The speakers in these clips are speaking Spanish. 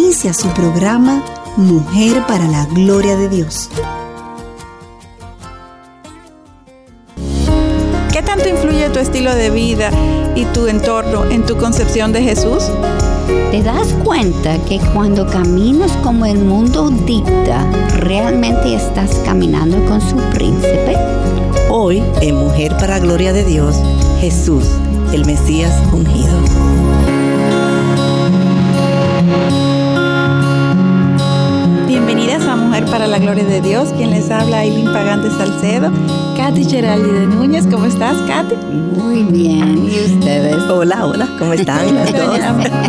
Inicia su programa Mujer para la Gloria de Dios. ¿Qué tanto influye tu estilo de vida y tu entorno en tu concepción de Jesús? ¿Te das cuenta que cuando caminas como el mundo dicta, realmente estás caminando con su príncipe? Hoy, en Mujer para Gloria de Dios, Jesús, el Mesías ungido. Para la Gloria de Dios, quien les habla Aileen Pagante Salcedo, Katy Geraldi de Núñez. ¿Cómo estás, Katy? Muy bien, ¿y ustedes? Hola, hola, ¿cómo están las dos?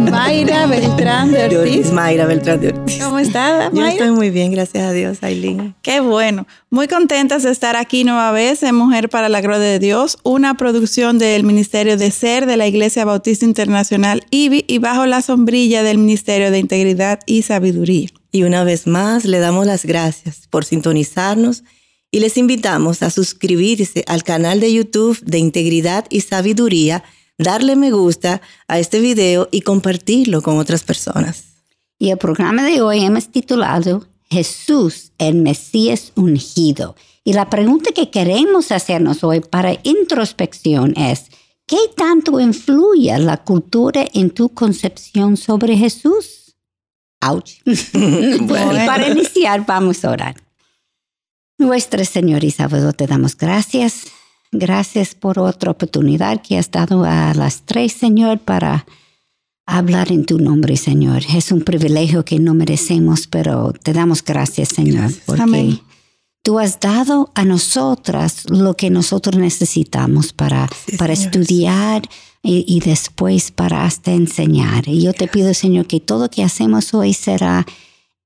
Mayra Beltrán de Ortiz. Mayra Beltrán de Ortiz. ¿Cómo estás, Yo Mayra? estoy muy bien, gracias a Dios, Aileen. Qué bueno. Muy contentas de estar aquí nueva vez en Mujer para la Gloria de Dios, una producción del Ministerio de Ser de la Iglesia Bautista Internacional IBI y bajo la sombrilla del Ministerio de Integridad y Sabiduría. Y una vez más le damos las gracias por sintonizarnos y les invitamos a suscribirse al canal de YouTube de Integridad y Sabiduría, darle me gusta a este video y compartirlo con otras personas. Y el programa de hoy hemos titulado Jesús, el Mesías ungido. Y la pregunta que queremos hacernos hoy para introspección es, ¿qué tanto influye la cultura en tu concepción sobre Jesús? Ouch. bueno, para iniciar vamos a orar. Nuestro Señor y Salvador, te damos gracias. Gracias por otra oportunidad que has dado a las tres, Señor, para hablar en tu nombre, Señor. Es un privilegio que no merecemos, pero te damos gracias, Señor, Gracias. porque Amén. tú has dado a nosotras lo que nosotros necesitamos para, Sí, para Señor. estudiar y, y después para hasta enseñar. Y yo te pido, Señor, que todo lo que hacemos hoy será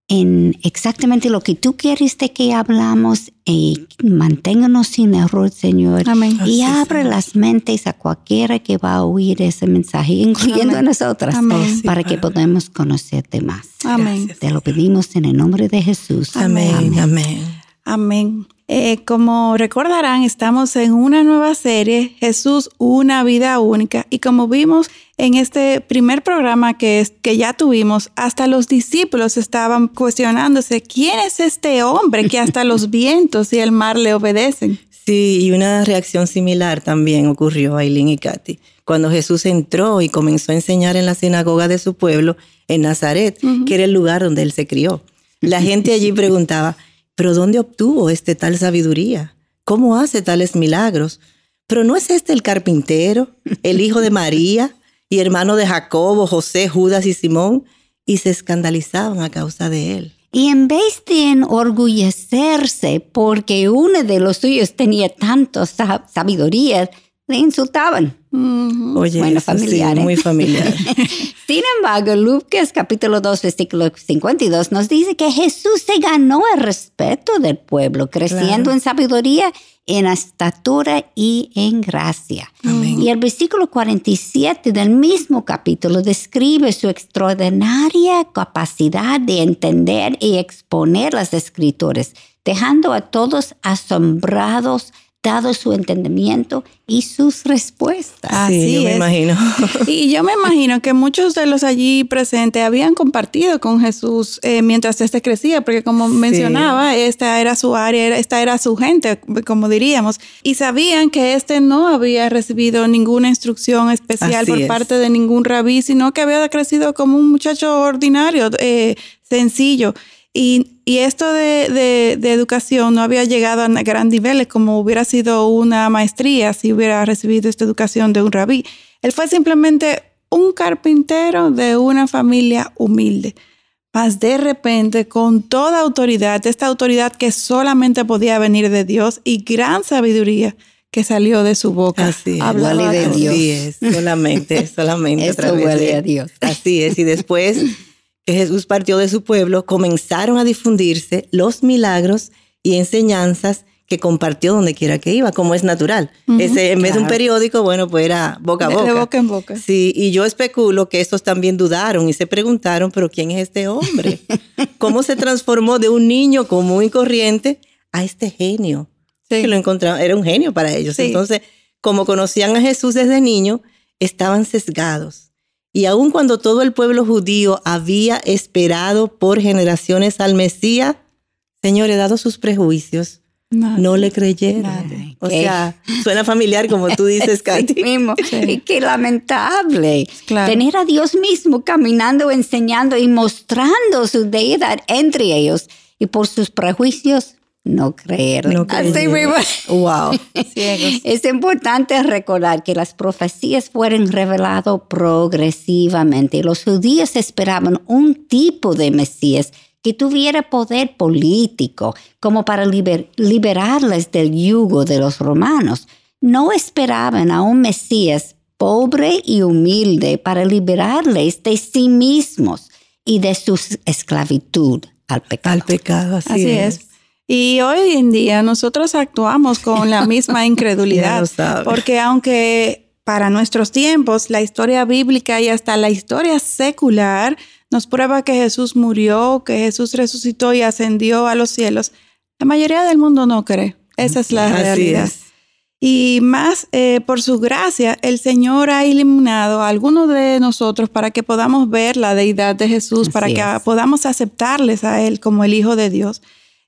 en exactamente lo que tú quieres de que hablamos y manténganos sin error, Señor. Amén. Y Así, abre Señor. las mentes a cualquiera que va a oír ese mensaje, incluyendo Amén. a nosotras, Amén. para que podamos conocerte más. Amén. Gracias. Te lo pedimos en el nombre de Jesús. Amén, amén. Amén. Eh, como recordarán, estamos en una nueva serie, Jesús, una vida única. Y como vimos en este primer programa que, es- que ya tuvimos, hasta los discípulos estaban cuestionándose, ¿quién es este hombre que hasta los vientos y el mar le obedecen? Sí, y una reacción similar también ocurrió a Aileen y Katy. Cuando Jesús entró y comenzó a enseñar en la sinagoga de su pueblo, en Nazaret, que era el lugar donde él se crió. La gente allí preguntaba, ¿pero dónde obtuvo este tal sabiduría? ¿Cómo hace tales milagros? ¿Pero no es este el carpintero, el hijo de María y hermano de Jacobo, José, Judas y Simón? Y se escandalizaban a causa de él. Y en vez de enorgullecerse porque uno de los suyos tenía tanto sa- sabiduría, le insultaban. Ujú. Oye, Bueno, eso sí, familiar, ¿eh? muy familiar. Sin embargo, Lucas capítulo 2, versículo 52 nos dice que Jesús se ganó el respeto del pueblo, creciendo Claro. en sabiduría, en estatura y en gracia. Amén. Y el versículo 47 del mismo capítulo describe su extraordinaria capacidad de entender y exponer las escrituras, dejando a todos asombrados dado su entendimiento y sus respuestas. Así sí, yo me imagino. Y yo me imagino que muchos de los allí presentes habían compartido con Jesús eh, mientras este crecía, porque como Sí. mencionaba, esta era su área, era- esta era su gente, como diríamos, y sabían que este no había recibido ninguna instrucción especial Así por es. parte de ningún rabí, sino que había crecido como un muchacho ordinario, eh, sencillo. Y, y esto de, de- de educación no había llegado a gran niveles como hubiera sido una maestría si hubiera recibido esta educación de un rabí. Él fue simplemente un carpintero de una familia humilde. Mas de repente, con toda autoridad, esta autoridad que solamente podía venir de Dios y gran sabiduría que salió de su boca. Así es. de Dios. Es, solamente, solamente. través huele de- a Dios. Así es, y después que Jesús partió de su pueblo, comenzaron a difundirse los milagros y enseñanzas que compartió donde quiera que iba, como es natural. Ese, en vez de un periódico, bueno, pues era boca a boca. De, boca en boca. Sí, y yo especulo que estos también dudaron y se preguntaron, pero ¿quién es este hombre? ¿Cómo se transformó de un niño común y corriente a este genio? Sí. Que lo encontraron, era un genio para ellos. Entonces, como conocían a Jesús desde niño, estaban sesgados. Y aun cuando todo el pueblo judío había esperado por generaciones al Mesías, señores, dado sus prejuicios, no le creyeron. O sea, suena familiar como tú dices, Katy. mismo. Y qué lamentable. Tener a Dios mismo caminando, enseñando y mostrando su deidad entre ellos. Y por sus prejuicios, no creer. No wow. es importante recordar que las profecías fueron reveladas progresivamente. Los judíos esperaban un tipo de Mesías que tuviera poder político como para liberarles del yugo de los romanos. No esperaban a un Mesías pobre y humilde para liberarles de sí mismos y de su esclavitud al pecado. Al pecado, así, es. Y hoy en día nosotros actuamos con la misma incredulidad, porque aunque para nuestros tiempos la historia bíblica y hasta la historia secular nos prueba que Jesús murió, que Jesús resucitó y ascendió a los cielos, la mayoría del mundo no cree. Esa es la realidad. Y más eh, por su gracia, el Señor ha iluminado a algunos de nosotros para que podamos ver la deidad de Jesús, para que podamos aceptarles a Él como el Hijo de Dios.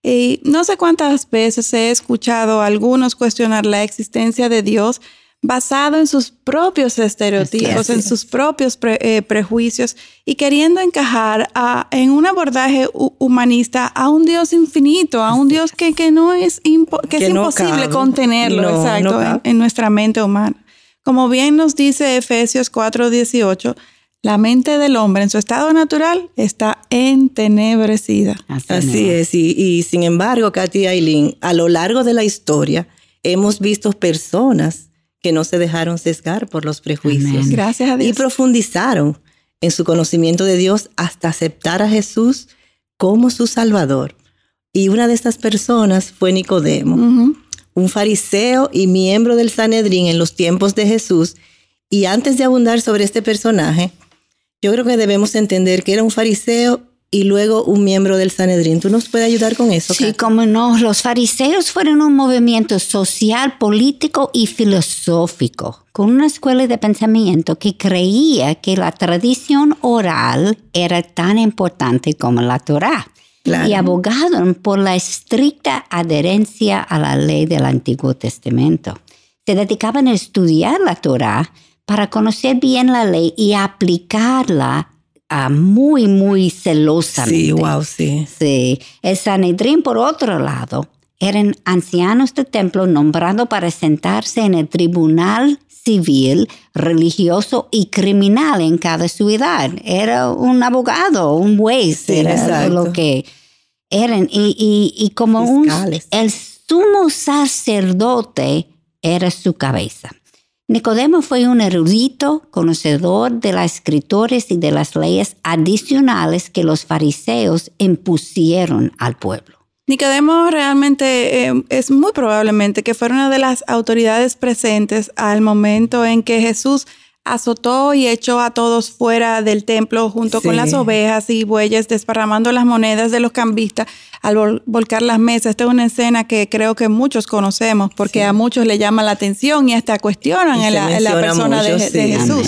Y no sé cuántas veces he escuchado a algunos cuestionar la existencia de Dios basado en sus propios estereotipos, en sus propios eh, prejuicios y queriendo encajar en un abordaje humanista a un Dios infinito, a un Dios que, que no es, que, es imposible contenerlo exacto, en, nuestra mente humana. Como bien nos dice Efesios 4:18, la mente del hombre en su estado natural está entenebrecida. Así, es, y, y, sin embargo, Katy Aileen, a lo largo de la historia hemos visto personas que no se dejaron sesgar por los prejuicios. Gracias a Dios. Y profundizaron en su conocimiento de Dios hasta aceptar a Jesús como su Salvador. Y una de estas personas fue Nicodemo, un fariseo y miembro del Sanedrín en los tiempos de Jesús. Y antes de abundar sobre este personaje, yo creo que debemos entender que era un fariseo y luego un miembro del Sanedrín. ¿Tú nos puedes ayudar con eso? Sí, como no. Los fariseos fueron un movimiento social, político y filosófico, con una escuela de pensamiento que creía que la tradición oral era tan importante como la Torah. Y abogaron por la estricta adherencia a la ley del Antiguo Testamento. Se dedicaban a estudiar la Torah para conocer bien la ley y aplicarla muy, muy celosamente. Sí, wow, sí. Sí. El Sanedrín, por otro lado, eran ancianos de templo nombrados para sentarse en el tribunal civil, religioso y criminal en cada ciudad. Era un abogado, un juez, era lo que eran. Y, y, como un, el sumo sacerdote era su cabeza. Nicodemo fue un erudito, conocedor de las escritores y de las leyes adicionales que los fariseos impusieron al pueblo. Nicodemo realmente eh, es muy probablemente que fue una de las autoridades presentes al momento en que Jesús azotó y echó a todos fuera del templo junto con las ovejas y bueyes, desparramando las monedas de los cambistas al volcar las mesas. Esta es una escena que creo que muchos conocemos porque a muchos le llama la atención y hasta cuestionan en la, persona de, Jesús.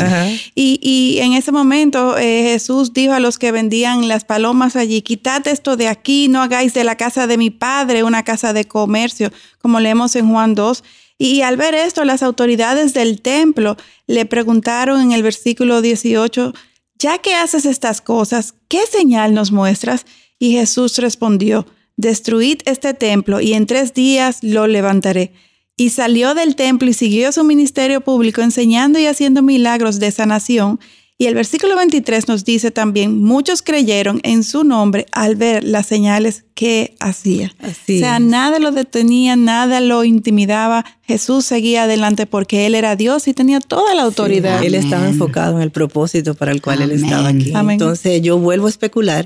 Y, en ese momento eh, Jesús dijo a los que vendían las palomas allí, quitad esto de aquí, no hagáis de la casa de mi padre una casa de comercio, como leemos en Juan 2. Y al ver esto, las autoridades del templo le preguntaron en el versículo 18, ya que haces estas cosas, ¿qué señal nos muestras? Y Jesús respondió, destruid este templo y en tres días lo levantaré. Y salió del templo y siguió su ministerio público enseñando y haciendo milagros de sanación. Y el versículo 23 nos dice también, muchos creyeron en su nombre al ver las señales que hacía. Así o sea, es. nada lo detenía, nada lo intimidaba. Jesús seguía adelante porque Él era Dios y tenía toda la autoridad. Él estaba enfocado en el propósito para el cual él estaba aquí. Amén. Entonces yo vuelvo a especular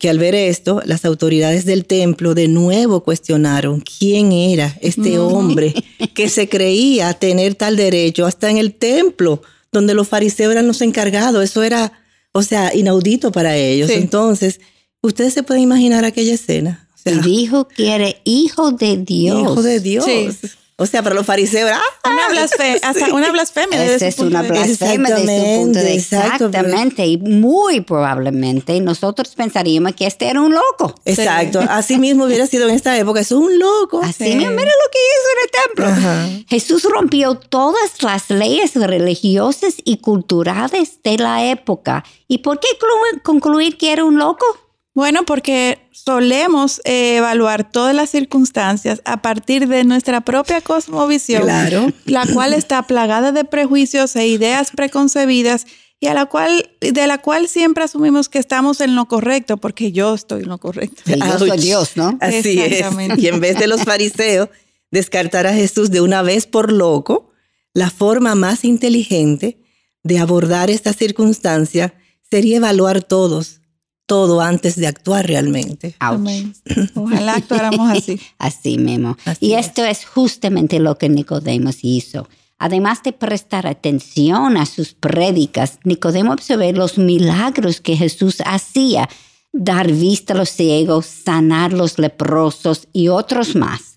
que al ver esto, las autoridades del templo de nuevo cuestionaron quién era este hombre que se creía tener tal derecho hasta en el templo, donde los fariseos eran los encargados. Eso era, o sea, inaudito para ellos. Sí. Entonces, ustedes se pueden imaginar aquella escena. O sea, Y dijo que era hijo de Dios. hijo de Dios. Sí. O sea, para los fariseos, ¡ah! Una, blasfe- hasta una blasfemia. desde Esa es punto una blasfemia de su punto de Exactamente. Y muy probablemente nosotros pensaríamos que este era un loco. Exacto. Así mismo hubiera sido en esta época. Es un loco. Así Sí. mismo, mira lo que hizo en el templo. Ajá. Jesús rompió todas las leyes religiosas y culturales de la época. ¿Y por qué clu- concluir que era un loco? Bueno, porque solemos eh, evaluar todas las circunstancias a partir de nuestra propia cosmovisión, Claro. la cual está plagada de prejuicios e ideas preconcebidas y a la cual, de la cual siempre asumimos que estamos en lo correcto, porque yo estoy en lo correcto. Yo soy. Dios, ¿no? Así es. Exactamente. Y en vez de los fariseos descartar a Jesús de una vez por loco, la forma más inteligente de abordar esta circunstancia sería evaluar todos, todo antes de actuar realmente. Amén. Ojalá actuáramos así. Así mismo. Así y es. esto es justamente lo que Nicodemo hizo. Además de prestar atención a sus prédicas, Nicodemo observó los milagros que Jesús hacía, dar vista a los ciegos, sanar los leprosos y otros más.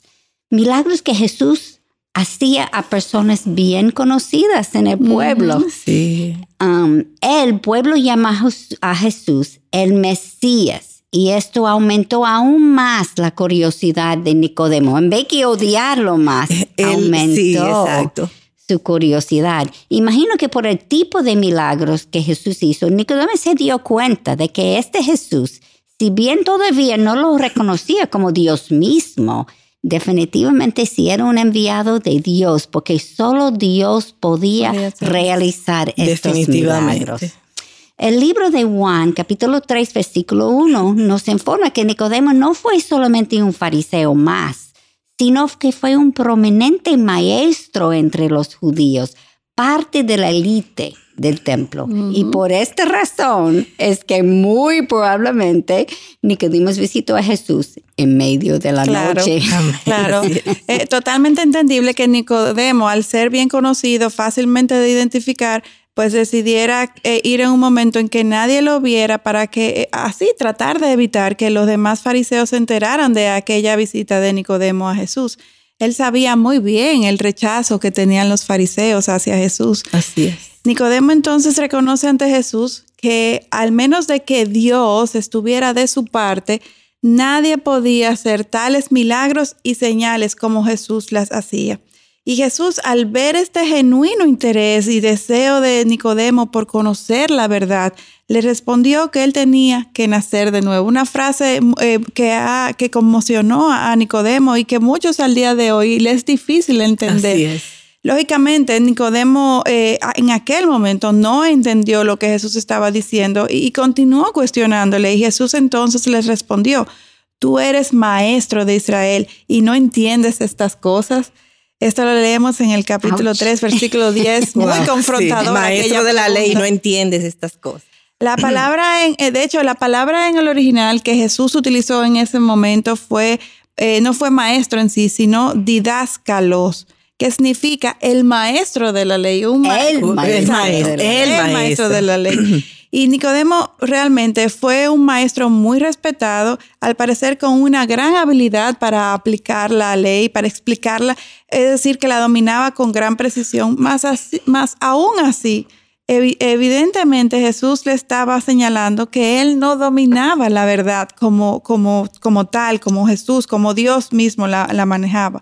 Milagros que Jesús hacía a personas bien conocidas en el pueblo. Sí. Um, el pueblo llama a Jes- a Jesús el Mesías y esto aumentó aún más la curiosidad de Nicodemo. En vez de odiarlo más, Él- aumentó sí, exacto. su curiosidad. Imagino que por el tipo de milagros que Jesús hizo, Nicodemo se dio cuenta de que este Jesús, si bien todavía no lo reconocía como Dios mismo, definitivamente sí era un enviado de Dios, porque solo Dios podía realizar estos milagros. El libro de Juan, capítulo 3, versículo 1, nos informa que Nicodemo no fue solamente un fariseo más, sino que fue un prominente maestro entre los judíos, parte de la élite del templo. Y por esta razón es que muy probablemente Nicodemo visitó a Jesús en medio de la Claro. noche. Claro. Eh, totalmente entendible que Nicodemo, al ser bien conocido, fácilmente de identificar, pues decidiera eh, ir en un momento en que nadie lo viera para que eh, así tratar de evitar que los demás fariseos se enteraran de aquella visita de Nicodemo a Jesús. Él sabía muy bien el rechazo que tenían los fariseos hacia Jesús. Así es. Nicodemo entonces reconoce ante Jesús que al menos de que Dios estuviera de su parte, nadie podía hacer tales milagros y señales como Jesús las hacía. Y Jesús, al ver este genuino interés y deseo de Nicodemo por conocer la verdad, le respondió que él tenía que nacer de nuevo. Una frase eh, que, ha- que conmocionó a Nicodemo y que muchos al día de hoy les es difícil entender. Así es. Lógicamente, Nicodemo eh, en aquel momento no entendió lo que Jesús estaba diciendo y, y continuó cuestionándole. Y Jesús entonces les respondió, tú eres maestro de Israel y no entiendes estas cosas. Esto lo leemos en el capítulo Ouch. 3, versículo 10, muy Wow, confrontador. sí. Maestro de la ley, pregunta. no entiendes estas cosas. La palabra, en, eh, de hecho, la palabra en el original que Jesús utilizó en ese momento fue, eh, no fue maestro en sí, sino didáscalos, que significa el maestro de la ley. Un ma- El maestro ley. el El maestro maestro. de la ley. Y Nicodemo realmente fue un maestro muy respetado, al parecer con una gran habilidad para aplicar la ley, para explicarla, es decir, que la dominaba con gran precisión, más, así- más aún así. evi- Evidentemente Jesús le estaba señalando que él no dominaba la verdad como, como, como tal, como Jesús, como Dios mismo la, la manejaba.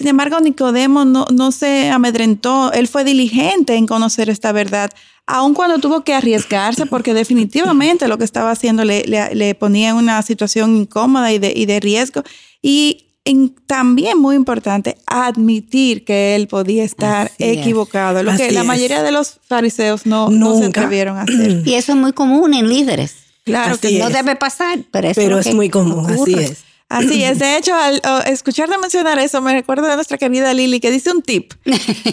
Sin embargo, Nicodemo no, no se amedrentó, él fue diligente en conocer esta verdad, aun cuando tuvo que arriesgarse, porque definitivamente lo que estaba haciendo le, le- le ponía en una situación incómoda y de, y de riesgo. Y en- también muy importante admitir que él podía estar Así es. equivocado, lo que Así la es. mayoría de los fariseos no, no se Nunca. atrevieron a hacer. Y eso es muy común en líderes. Claro Así que No es. debe pasar, pero, eso Pero lo es que muy común, así ocurre. es. Así es. De hecho, al escucharte mencionar eso, me recuerdo de nuestra querida Lili, que dice un tip.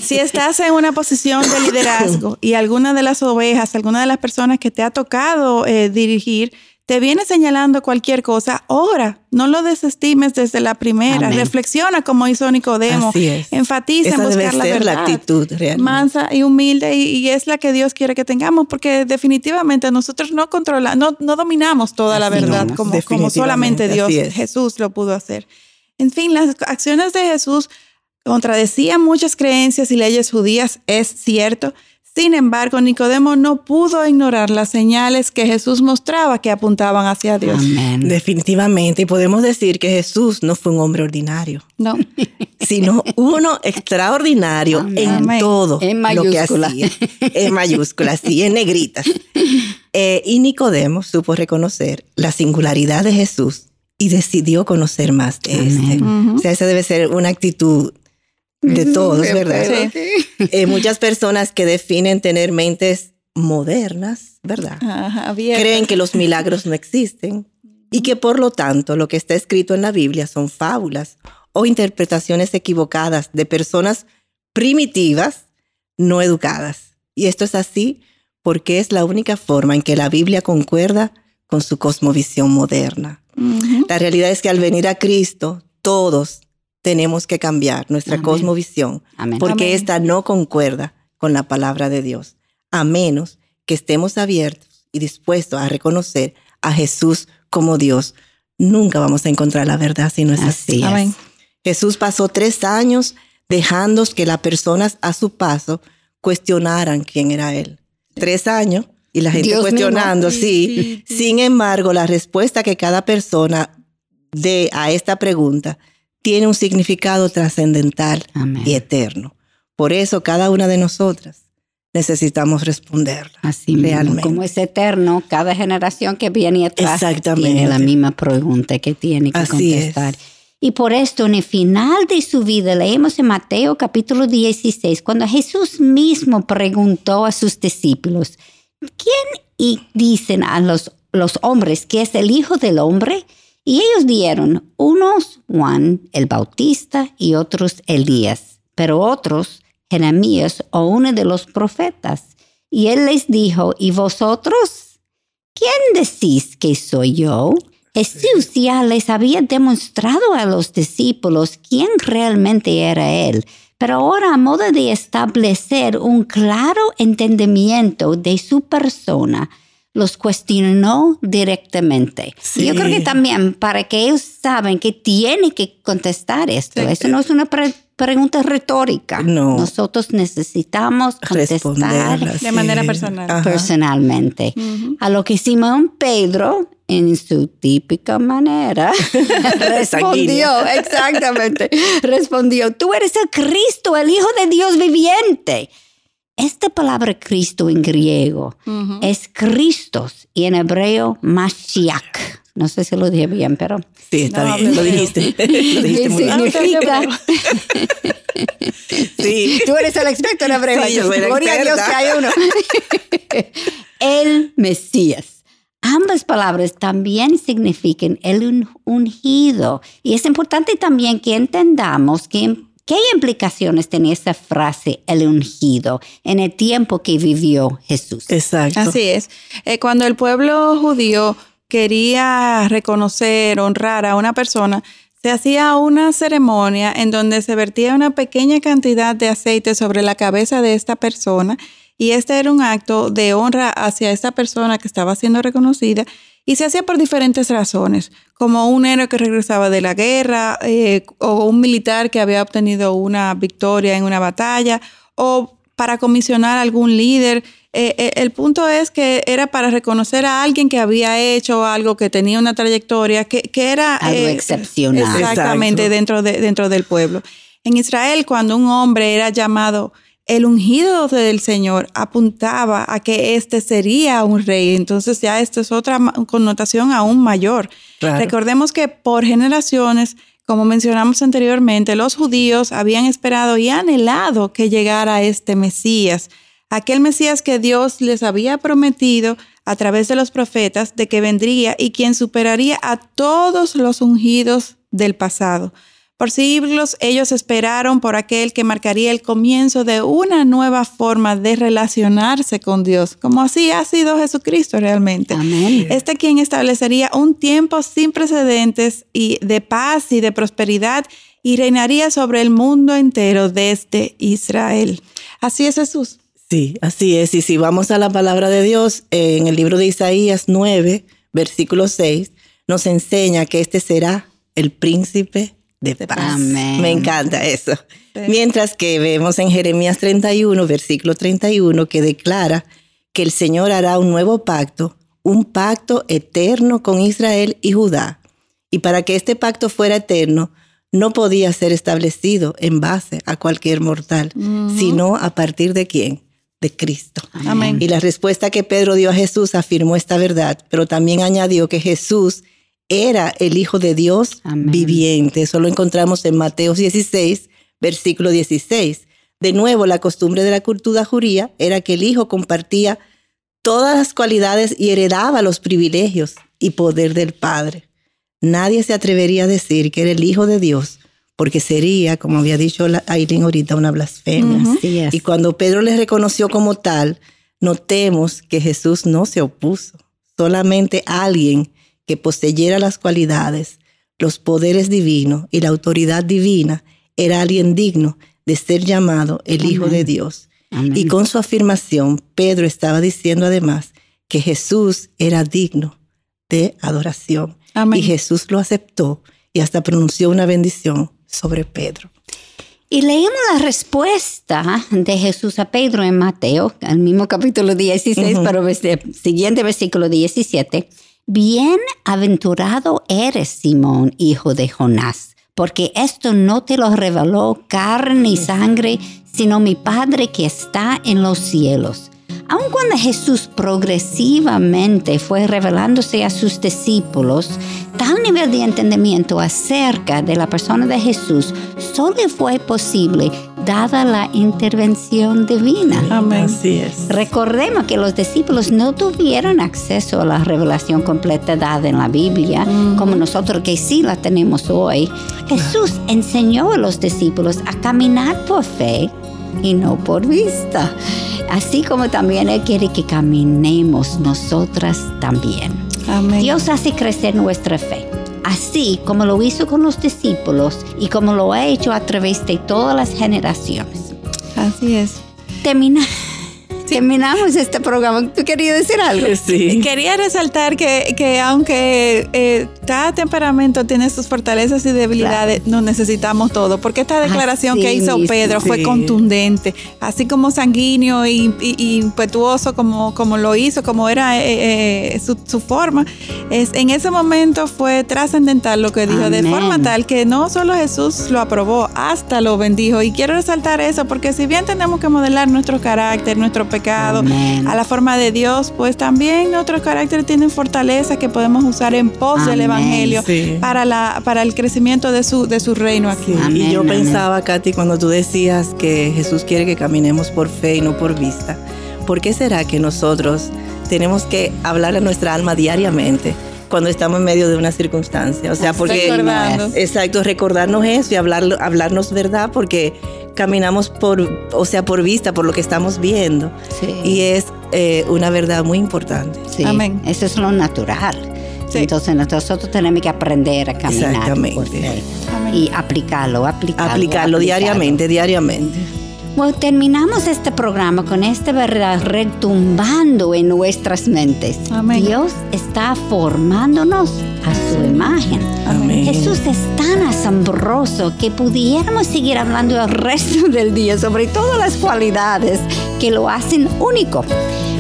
Si estás en una posición de liderazgo y alguna de las ovejas, alguna de las personas que te ha tocado eh, dirigir, te viene señalando cualquier cosa, ora, no lo desestimes desde la primera. Amén. Reflexiona como hizo Nicodemo. Enfatiza Esa en debe buscar la ser la verdad. actitud realmente. Mansa y humilde y, y es la que Dios quiere que tengamos porque definitivamente nosotros no controlamos, no, no dominamos toda la verdad no, como, solamente Dios. Jesús lo pudo hacer. En fin, las acciones de Jesús contradecían muchas creencias y leyes judías, es cierto. Sin embargo, Nicodemo no pudo ignorar las señales que Jesús mostraba que apuntaban hacia Dios. Amén. Definitivamente. Y podemos decir que Jesús no fue un hombre ordinario, No, sino uno extraordinario Amén. en Amén. todo En lo que mayúscula. hacía. En mayúsculas, sí, en negritas. Eh, y Nicodemo supo reconocer la singularidad de Jesús y decidió conocer más de este. O sea, esa debe ser una actitud de todos, ¿verdad? Sí. Eh, muchas personas que definen tener mentes modernas, ¿verdad? Ajá. Creen que los milagros no existen y que por lo tanto lo que está escrito en la Biblia son fábulas o interpretaciones equivocadas de personas primitivas no educadas. Y esto es así porque es la única forma en que la Biblia concuerda con su cosmovisión moderna. La realidad es que al venir a Cristo, todos tenemos que cambiar nuestra Amén. cosmovisión Amén. porque Amén. esta no concuerda con la palabra de Dios, a menos que estemos abiertos y dispuestos a reconocer a Jesús como Dios. Nunca vamos a encontrar la verdad si no es así. Así es. Amén. Jesús pasó tres años dejando que las personas a su paso cuestionaran quién era Él. Tres años y la gente Dios cuestionando, sí. Sin embargo, la respuesta que cada persona dé a esta pregunta tiene un significado trascendental y eterno. Por eso cada una de nosotras necesitamos responderla. Así mismo, Realmente. como es eterno, cada generación que viene atrás tiene la misma pregunta que tiene que Así es. contestar. Y por esto, en el final de su vida, leemos en Mateo capítulo 16, cuando Jesús mismo preguntó a sus discípulos, ¿quién y dicen a los, los hombres que es el Hijo del Hombre? Y ellos dieron, unos Juan el Bautista y otros Elías, pero otros Jeremías o uno de los profetas. Y él les dijo, ¿y vosotros? ¿Quién decís que soy yo? Jesús ya les había demostrado a los discípulos quién realmente era Él, pero ahora a modo de establecer un claro entendimiento de su persona, los cuestionó directamente. Sí. Yo creo que también para que ellos saben que tienen que contestar esto. Sí. Eso no es una pre- pregunta retórica. No. Nosotros necesitamos contestar. De manera personal. Ajá. personalmente. A lo que Simón Pedro, en su típica manera, respondió, exactamente, respondió, tú eres el Cristo, el Hijo de Dios viviente. Esta palabra Cristo en griego es Christos y en hebreo Mashiach. No sé si lo dije bien, pero Sí, está No, bien. Lo dijiste. Lo dijiste muy significa Sí. Tú eres el experto en hebreo. Sí, yo soy la Gloria a Dios que hay uno. el Mesías. Ambas palabras también significan el un- ungido. Y es importante también que entendamos que, qué implicaciones tenía esa frase, el ungido, en el tiempo que vivió Jesús. Exacto. Así es. Eh, cuando el pueblo judío quería reconocer, honrar a una persona, se hacía una ceremonia en donde se vertía una pequeña cantidad de aceite sobre la cabeza de esta persona y este era un acto de honra hacia esta persona que estaba siendo reconocida y se hacía por diferentes razones, como un héroe que regresaba de la guerra eh, o un militar que había obtenido una victoria en una batalla o para comisionar a algún líder. Eh, eh, el punto es que era para reconocer a alguien que había hecho algo, que tenía una trayectoria, que, que era... Algo excepcional. Exactamente, Exacto. dentro, de, dentro del pueblo. En Israel, cuando un hombre era llamado el ungido del Señor, apuntaba a que este sería un rey. Entonces ya esto es otra connotación aún mayor. Claro. Recordemos que por generaciones Como mencionamos anteriormente, los judíos habían esperado y anhelado que llegara este Mesías, aquel Mesías que Dios les había prometido a través de los profetas de que vendría y quien superaría a todos los ungidos del pasado. Por siglos ellos esperaron por aquel que marcaría el comienzo de una nueva forma de relacionarse con Dios, como así ha sido Jesucristo realmente. Este quien establecería un tiempo sin precedentes y de paz y de prosperidad y reinaría sobre el mundo entero desde Israel. Así es Jesús. Sí, así es. Y si vamos a la palabra de Dios, en el libro de Isaías 9, versículo 6, nos enseña que este será el príncipe de paz. Me encanta eso. Mientras que vemos en Jeremías 31, versículo 31, que declara que el Señor hará un nuevo pacto, un pacto eterno con Israel y Judá. Y para que este pacto fuera eterno, no podía ser establecido en base a cualquier mortal, sino a partir de quién? De Cristo. Amén. Y la respuesta que Pedro dio a Jesús afirmó esta verdad, pero también añadió que Jesús era el Hijo de Dios viviente. Eso lo encontramos en Mateo 16, versículo 16. De nuevo, la costumbre de la cultura juría era que el Hijo compartía todas las cualidades y heredaba los privilegios y poder del Padre. Nadie se atrevería a decir que era el Hijo de Dios, porque sería, como había dicho Aileen ahorita, una blasfemia. Y cuando Pedro le reconoció como tal, notemos que Jesús no se opuso. Solamente alguien que poseyera las cualidades, los poderes divinos y la autoridad divina, era alguien digno de ser llamado el Hijo de Dios. Y con su afirmación, Pedro estaba diciendo además que Jesús era digno de adoración. Y Jesús lo aceptó y hasta pronunció una bendición sobre Pedro. Y leemos la respuesta de Jesús a Pedro en Mateo, el mismo capítulo 16, pero el siguiente versículo 17. Bienaventurado eres, Simón, hijo de Jonás, porque esto no te lo reveló carne y sangre, sino mi Padre que está en los cielos. Aun cuando Jesús progresivamente fue revelándose a sus discípulos, tal nivel de entendimiento acerca de la persona de Jesús solo fue posible dada la intervención divina. Amén. Así es. Recordemos que los discípulos no tuvieron acceso a la revelación completa dada en la Biblia, como nosotros que sí la tenemos hoy. Jesús enseñó a los discípulos a caminar por fe y no por vista. Así como también Él quiere que caminemos nosotras también. Amén. Dios hace crecer nuestra fe así como lo hizo con los discípulos y como lo ha hecho a través de todas las generaciones. Así es. Termina. Terminamos este programa. ¿Tú querías decir algo? Sí. Quería resaltar que, que aunque eh, cada temperamento tiene sus fortalezas y debilidades, no necesitamos todo, porque esta declaración que hizo Pedro fue contundente, así como sanguíneo y, impetuoso como, como lo hizo, como era eh, eh, su, forma, es, en ese momento fue trascendental lo que dijo, de forma tal que no solo Jesús lo aprobó, hasta lo bendijo. Y quiero resaltar eso, porque si bien tenemos que modelar nuestro carácter, nuestro pecado, a la forma de Dios, pues también nuestros caracteres tienen fortaleza que podemos usar en pos del Evangelio evangelio para, la, para el crecimiento de su, de su reino aquí. y yo pensaba, Katy, cuando tú decías que Jesús quiere que caminemos por fe y no por vista, ¿por qué será que nosotros tenemos que hablar a nuestra alma diariamente? cuando estamos en medio de una circunstancia. O sea, porque... Exacto, recordarnos eso y hablar, hablarnos verdad porque caminamos por, o sea, por vista, por lo que estamos viendo. Y es eh, una verdad muy importante. Amén. Eso es lo natural. Entonces nosotros tenemos que aprender a caminar. Exactamente. Y aplicarlo, aplicarlo. Aplicarlo, diariamente, diariamente. Bueno, terminamos este programa con esta verdad retumbando en nuestras mentes. Dios está formándonos a su imagen. Jesús es tan asombroso que pudiéramos seguir hablando el resto del día sobre todas las cualidades que lo hacen único.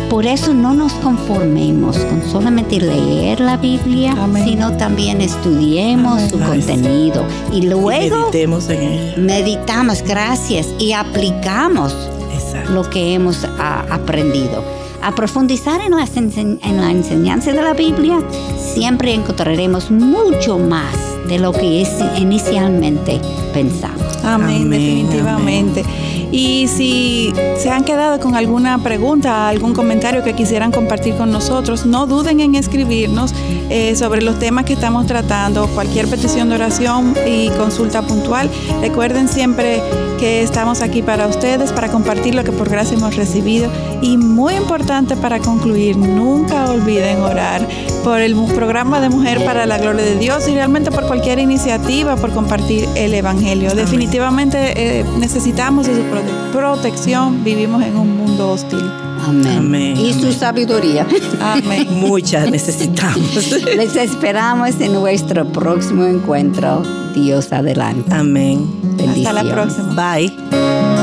Por eso no nos conformemos con solamente leer la Biblia, sino también estudiemos su contenido. Y luego meditamos, gracias, y aplicamos lo que hemos aprendido. A profundizar en la, en la enseñanza de la Biblia, siempre encontraremos mucho más de lo que es inicialmente pensamos. Amén, Amén, definitivamente. Y si se han quedado con alguna pregunta, algún comentario que quisieran compartir con nosotros, no duden en escribirnos eh, sobre los temas que estamos tratando, cualquier petición de oración y consulta puntual. Recuerden siempre que estamos aquí para ustedes, para compartir lo que por gracia hemos recibido. Y muy importante para concluir, nunca olviden orar por el programa de Mujer para la Gloria de Dios y realmente por cualquier iniciativa, por compartir el Evangelio. Definitivamente eh, necesitamos de su prote- protección, vivimos en un mundo hostil. Amén. Amén, Y su sabiduría. Amén. Muchas necesitamos. Les esperamos en nuestro próximo encuentro. Dios adelante. Amén. Hasta la próxima. Bye.